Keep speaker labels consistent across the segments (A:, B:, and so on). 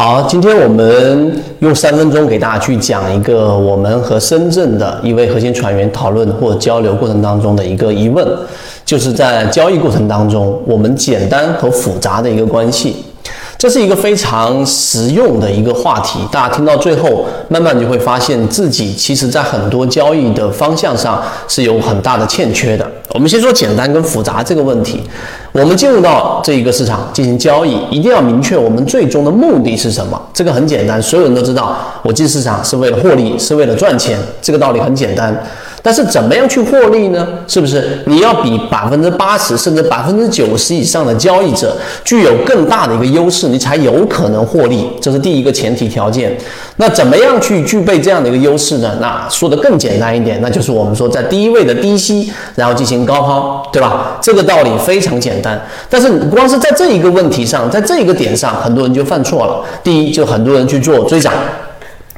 A: 好，今天我们用三分钟给大家去讲一个我们和深圳的一位核心船员讨论或交流过程当中的一个疑问，就是在交易过程当中，我们简单和复杂的一个关系。这是一个非常实用的一个话题，大家听到最后，慢慢就会发现自己其实在很多交易的方向上是有很大的欠缺的。我们先说简单跟复杂这个问题。我们进入到这一个市场进行交易，一定要明确我们最终的目的是什么。这个很简单，所有人都知道，我进市场是为了获利，是为了赚钱，这个道理很简单。但是怎么样去获利呢？是不是你要比百分之八十甚至百分之九十以上的交易者具有更大的一个优势，你才有可能获利？这是第一个前提条件。那怎么样去具备这样的一个优势呢？那说的更简单一点，那就是我们说在低位的低吸，然后进行高抛，对吧？这个道理非常简单。但是光是在这一个问题上，在这一个点上，很多人就犯错了。第一，就很多人去做追涨。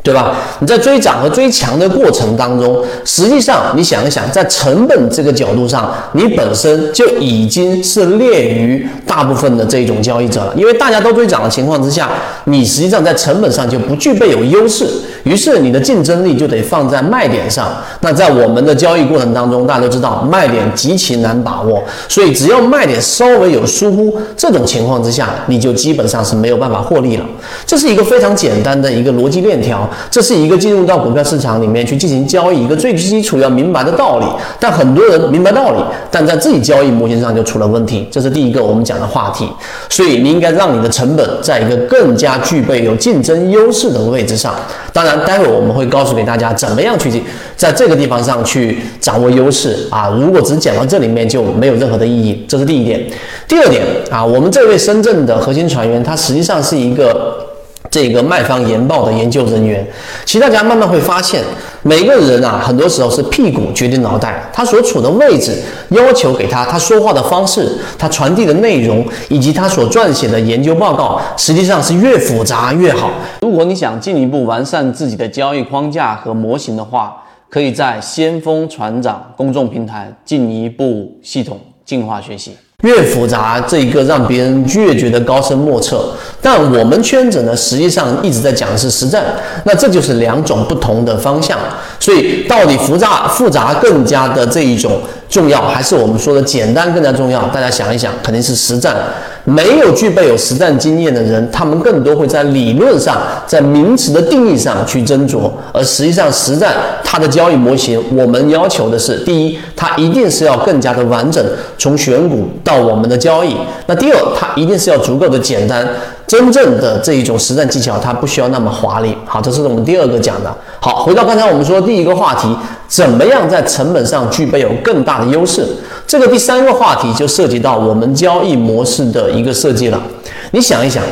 A: 对吧？你在追涨和追强的过程当中，实际上你想一想，在成本这个角度上，你本身就已经是劣于大部分的这种交易者了。因为大家都追涨的情况之下，你实际上在成本上就不具备有优势，于是你的竞争力就得放在卖点上。那在我们的交易过程当中，大家都知道卖点极其难把握，所以只要卖点稍微有疏忽，这种情况之下，你就基本上是没有办法获利了。这是一个非常简单的一个逻辑链条。这是一个进入到股票市场里面去进行交易一个最基础要明白的道理，但很多人明白道理，但在自己交易模型上就出了问题。这是第一个我们讲的话题，所以你应该让你的成本在一个更加具备有竞争优势的位置上。当然，待会我们会告诉给大家怎么样去在这个地方上去掌握优势啊。如果只讲到这里面就没有任何的意义。这是第一点。第二点啊，我们这位深圳的核心船员，他实际上是一个。这个卖方研报的研究人员，其实大家慢慢会发现，每个人啊，很多时候是屁股决定脑袋，他所处的位置要求给他，他说话的方式，他传递的内容，以及他所撰写的研究报告，实际上是越复杂越好。如果你想进一步完善自己的交易框架和模型的话，可以在先锋船长公众平台进一步系统进化学习。越复杂，这一个让别人越觉得高深莫测。但我们圈子呢，实际上一直在讲的是实战，那这就是两种不同的方向。所以，到底复杂复杂更加的这一种重要，还是我们说的简单更加重要？大家想一想，肯定是实战。没有具备有实战经验的人，他们更多会在理论上，在名词的定义上去斟酌，而实际上实战它的交易模型，我们要求的是：第一，它一定是要更加的完整，从选股到我们的交易；那第二，它一定是要足够的简单。真正的这一种实战技巧，它不需要那么华丽。好，这是我们第二个讲的。好，回到刚才我们说第一个话题，怎么样在成本上具备有更大的优势？这个第三个话题就涉及到我们交易模式的一个设计了。你想一想。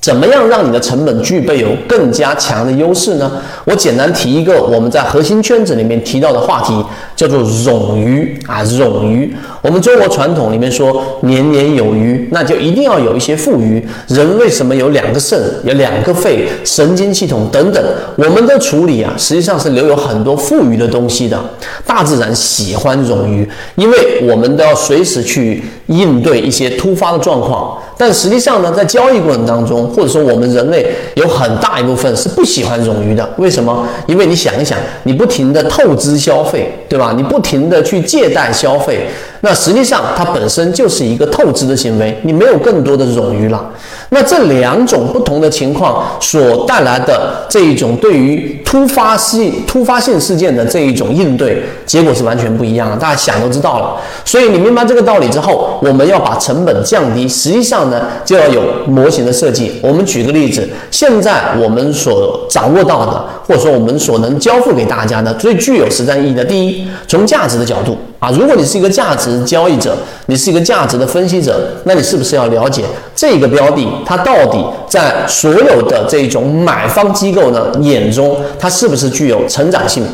A: 怎么样让你的成本具备有更加强的优势呢？我简单提一个我们在核心圈子里面提到的话题，叫做冗余啊，冗余。我们中国传统里面说年年有余，那就一定要有一些富余。人为什么有两个肾、有两个肺、神经系统等等？我们的处理啊，实际上是留有很多富余的东西的。大自然喜欢冗余，因为我们都要随时去应对一些突发的状况。但实际上呢，在交易过程当中，或者说我们人类有很大一部分是不喜欢冗余的。为什么？因为你想一想，你不停的透支消费，对吧？你不停的去借贷消费，那实际上它本身就是一个透支的行为，你没有更多的冗余了。那这两种不同的情况所带来的这一种对于突发性突发性事件的这一种应对，结果是完全不一样的。大家想都知道了。所以你明白这个道理之后，我们要把成本降低，实际上呢，就要有模型的设计。我们举个例子，现在我们所掌握到的，或者说我们所能交付给大家的最具有实战意义的，第一，从价值的角度。啊，如果你是一个价值交易者，你是一个价值的分析者，那你是不是要了解这个标的它到底在所有的这种买方机构呢眼中，它是不是具有成长性？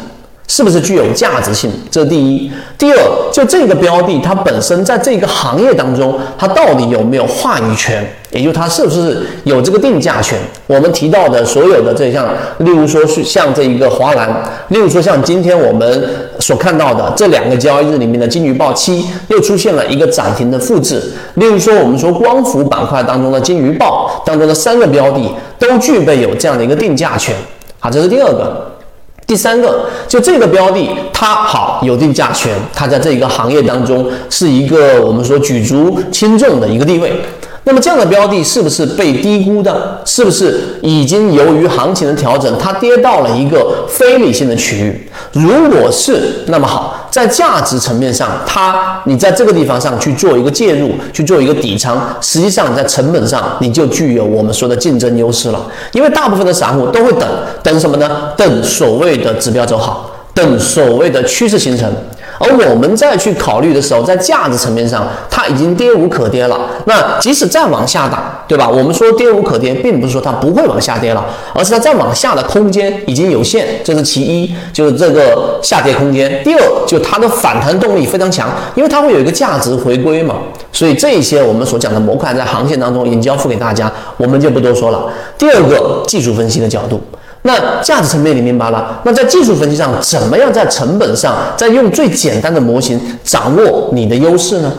A: 是不是具有价值性？这是第一。第二，就这个标的它本身在这个行业当中，它到底有没有话语权？也就它是不是有这个定价权？我们提到的所有的这项，例如说是像这一个华兰，例如说像今天我们所看到的这两个交易日里面的金鱼报七又出现了一个涨停的复制。例如说我们说光伏板块当中的金鱼报当中的三个标的都具备有这样的一个定价权。好，这是第二个。第三个，就这个标的，它好有定价权，它在这一个行业当中是一个我们说举足轻重的一个地位。那么这样的标的是不是被低估的？是不是已经由于行情的调整，它跌到了一个非理性的区域？如果是，那么好，在价值层面上，它你在这个地方上去做一个介入，去做一个底仓，实际上在成本上你就具有我们说的竞争优势了。因为大部分的散户都会等等什么呢？等所谓的指标走好，等所谓的趋势形成。而我们再去考虑的时候，在价值层面上，它已经跌无可跌了。那即使再往下打，对吧？我们说跌无可跌，并不是说它不会往下跌了，而是它再往下的空间已经有限，这是其一，就是这个下跌空间。第二，就它的反弹动力非常强，因为它会有一个价值回归嘛。所以这一些我们所讲的模块在航线当中已经交付给大家，我们就不多说了。第二个，技术分析的角度。那价值层面你明白了？那在技术分析上，怎么样在成本上，在用最简单的模型掌握你的优势呢？